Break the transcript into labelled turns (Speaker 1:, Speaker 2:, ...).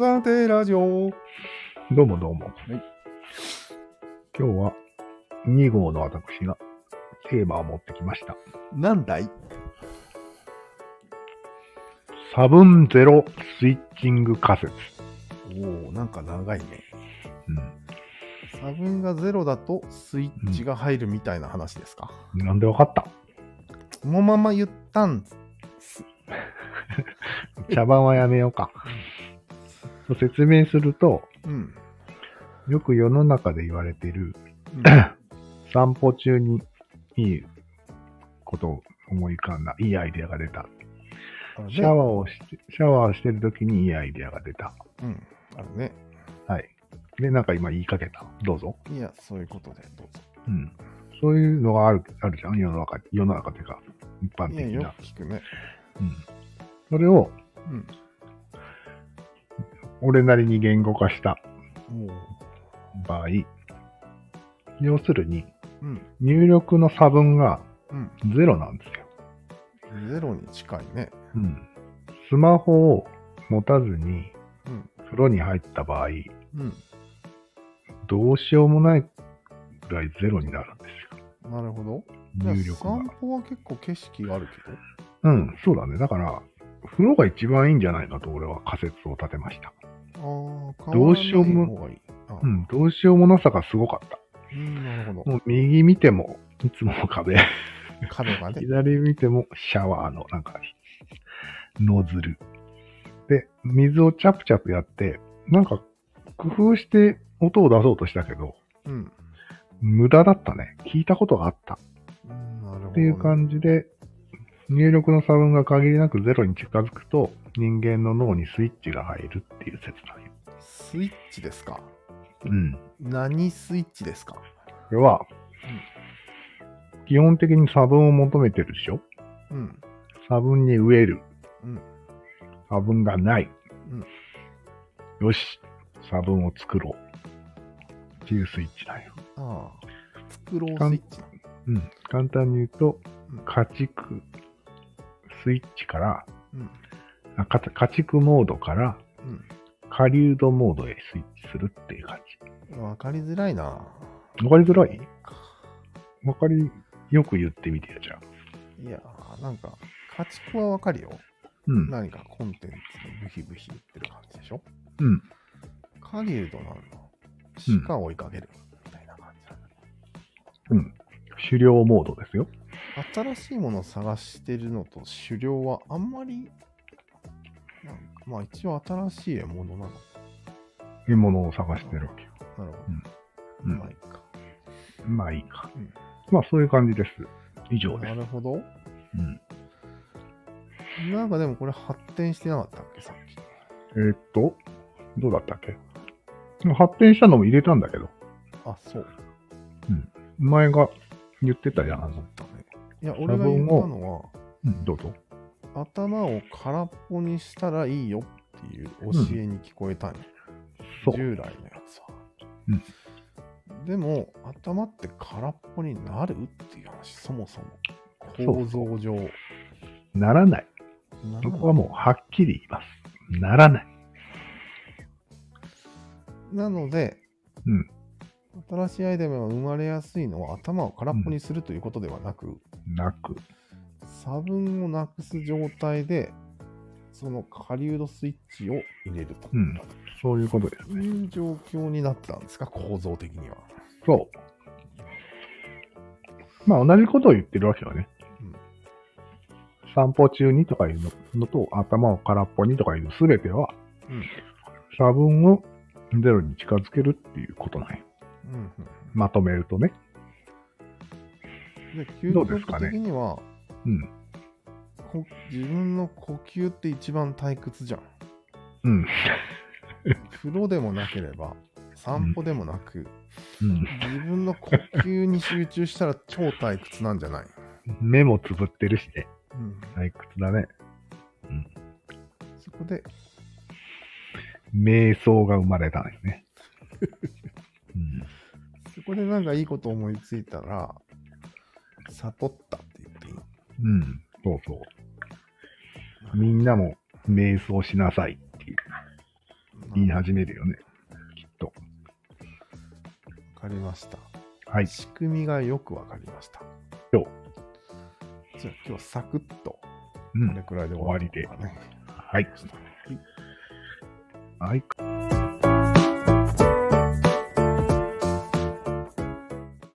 Speaker 1: 暫定ラジオ。
Speaker 2: どうもどうも。
Speaker 1: い
Speaker 2: 今日は2号の私がテーマを持ってきました。
Speaker 1: なんだい？
Speaker 2: 差分ゼロスイッチング仮説。
Speaker 1: おおなんか長いね。
Speaker 2: う
Speaker 1: 差分がゼロだとスイッチが入るみたいな話ですか？
Speaker 2: ん。なんでわかった？
Speaker 1: そのまま言ったんす。
Speaker 2: 茶番はやめようか。説明すると、
Speaker 1: うん。
Speaker 2: よく世の中で言われている
Speaker 1: うん
Speaker 2: 散歩中にいいことを思い浮かんだ。いいアイデアが出た。シャワーをして、シャワーをしてる時にいいアイデアが出た。
Speaker 1: うん。あるね。
Speaker 2: はい。で、なんか今言いかけた。どうぞ。
Speaker 1: いや、そういうことでどうぞ。
Speaker 2: うん。そういうのがある、あるじゃん？世の中、世の中っていうか、一般
Speaker 1: いや、よ
Speaker 2: 的な。
Speaker 1: く聞くね。
Speaker 2: うん。それを、
Speaker 1: うん。
Speaker 2: 俺なりに言語化した
Speaker 1: も
Speaker 2: 場合、要するに、
Speaker 1: う、うん。
Speaker 2: 入力の差分が
Speaker 1: うん。
Speaker 2: ゼロなんですよ。
Speaker 1: ゼロに近いね。
Speaker 2: うん。スマホを持たずに
Speaker 1: うん。
Speaker 2: 風呂に入った場合、
Speaker 1: うん。
Speaker 2: どうしようもないぐらいゼロになるんですよ。
Speaker 1: なるほど。
Speaker 2: 入力
Speaker 1: 散
Speaker 2: が。
Speaker 1: 歩は結構景色があるけど。
Speaker 2: うん、そうだね。だから、風呂が一番いいんじゃないかと俺は仮説を立てました。どうしようもうん、どうしようもなさがすごかった。
Speaker 1: うん、なるほど。
Speaker 2: もう右見ても、いつもの壁。
Speaker 1: 角がね。
Speaker 2: 左見ても、シャワーの、なんか、ノズル。で、水をチャプチャプやって、なんか、工夫して音を出そうとしたけど、
Speaker 1: うん。
Speaker 2: 無駄だったね。聞いたことがあった。
Speaker 1: うんなるほど、ね。
Speaker 2: っていう感じで、入力の差分が限りなくゼロに近づくと、人間の脳にスイッチが入るっていう説なんよ。
Speaker 1: スイッチですか？
Speaker 2: うん。
Speaker 1: 何スイッチですか？
Speaker 2: これは、基本的に差分を求めてるでしょ？
Speaker 1: うん。
Speaker 2: 差分に植える。
Speaker 1: うん
Speaker 2: 差分がない。
Speaker 1: うん
Speaker 2: よし、差分を作ろう。っていうスイッチなんよ。
Speaker 1: ああ。作ろうスイッチな
Speaker 2: うん。簡単に言うと
Speaker 1: うん、
Speaker 2: 家畜スイッチから、
Speaker 1: うん。
Speaker 2: あか家畜モードから、
Speaker 1: うん。
Speaker 2: 狩人モードへスイッチするっていう感
Speaker 1: わかりづらいな。
Speaker 2: じ。わかりづらい？わかり、よく言ってみてよ、じゃあ。
Speaker 1: いやー、なんか、家畜はわかるよ。
Speaker 2: うん。
Speaker 1: 何かコンテンツにブヒブヒ言ってる感じでしょ？
Speaker 2: うん。
Speaker 1: 狩人なの。鹿を追いかける。みたいな感じなんだね
Speaker 2: うん。狩猟モードですよ。
Speaker 1: 新しいものを探してるのと狩猟はあんまり、なんかまあ一応新しい獲物なの。
Speaker 2: 獲物を探してるわけよ。
Speaker 1: なるほど。
Speaker 2: うん
Speaker 1: まあいいか。
Speaker 2: まあいいか。
Speaker 1: うん
Speaker 2: まあそういう感じです。以上です。
Speaker 1: なるほど。
Speaker 2: うん。
Speaker 1: なんかでもこれ発展してなかったっけさっき。
Speaker 2: えーっと、どうだったっけ？発展したのも入れたんだけど、
Speaker 1: あ、そう。
Speaker 2: 前が言ってたじゃん。あの。
Speaker 1: いや、俺が言ったのは、
Speaker 2: うん、どうぞ。
Speaker 1: 頭を空っぽにしたらいいよっていう教えに聞こえたんよ。
Speaker 2: そう。
Speaker 1: 従来のやつは。
Speaker 2: うん
Speaker 1: でも、頭って空っぽになるっていう話、そもそも。構造上。
Speaker 2: ならない。
Speaker 1: な
Speaker 2: そこはもうはっきり言います。ならない。
Speaker 1: なので、
Speaker 2: うん
Speaker 1: 新しいアイテムが生まれやすいのは頭を空っぽにするということではなく、
Speaker 2: なく。
Speaker 1: 差分をなくす状態で、その狩人スイッチを入れると。
Speaker 2: うんそういうことですね。
Speaker 1: そういう状況になってたんですか、構造的には。
Speaker 2: そう。まあ同じことを言ってるわけよね。
Speaker 1: うん
Speaker 2: 散歩中にとかいうのと、頭を空っぽにとかいうすべては、
Speaker 1: うん
Speaker 2: 差分をゼロに近づけるっていうことなんよ。
Speaker 1: うんうん
Speaker 2: まとめるとね。
Speaker 1: で究極的には、
Speaker 2: うん。
Speaker 1: こ自分の呼吸って一番退屈じゃん。
Speaker 2: うん。
Speaker 1: 風呂でもなければ、散歩でもなく、
Speaker 2: うん。
Speaker 1: 自分の呼吸に集中したら超退屈なんじゃない、
Speaker 2: 目もつぶってるしね。
Speaker 1: うん、
Speaker 2: 退屈だね。
Speaker 1: そこで、
Speaker 2: 瞑想が生まれたんですね。うん。
Speaker 1: そこでなんかいいこと思いついたら、悟ったって言っていい
Speaker 2: うん。そうそう。みんなも瞑想しなさいっていう。言い始めるよね。きっと。
Speaker 1: わかりました。
Speaker 2: はい。
Speaker 1: 仕組みがよくわかりました。
Speaker 2: よ
Speaker 1: じゃあ今日サクッと、こ
Speaker 2: うん
Speaker 1: れ。くらいで終わりで。ね、
Speaker 2: はい。はい。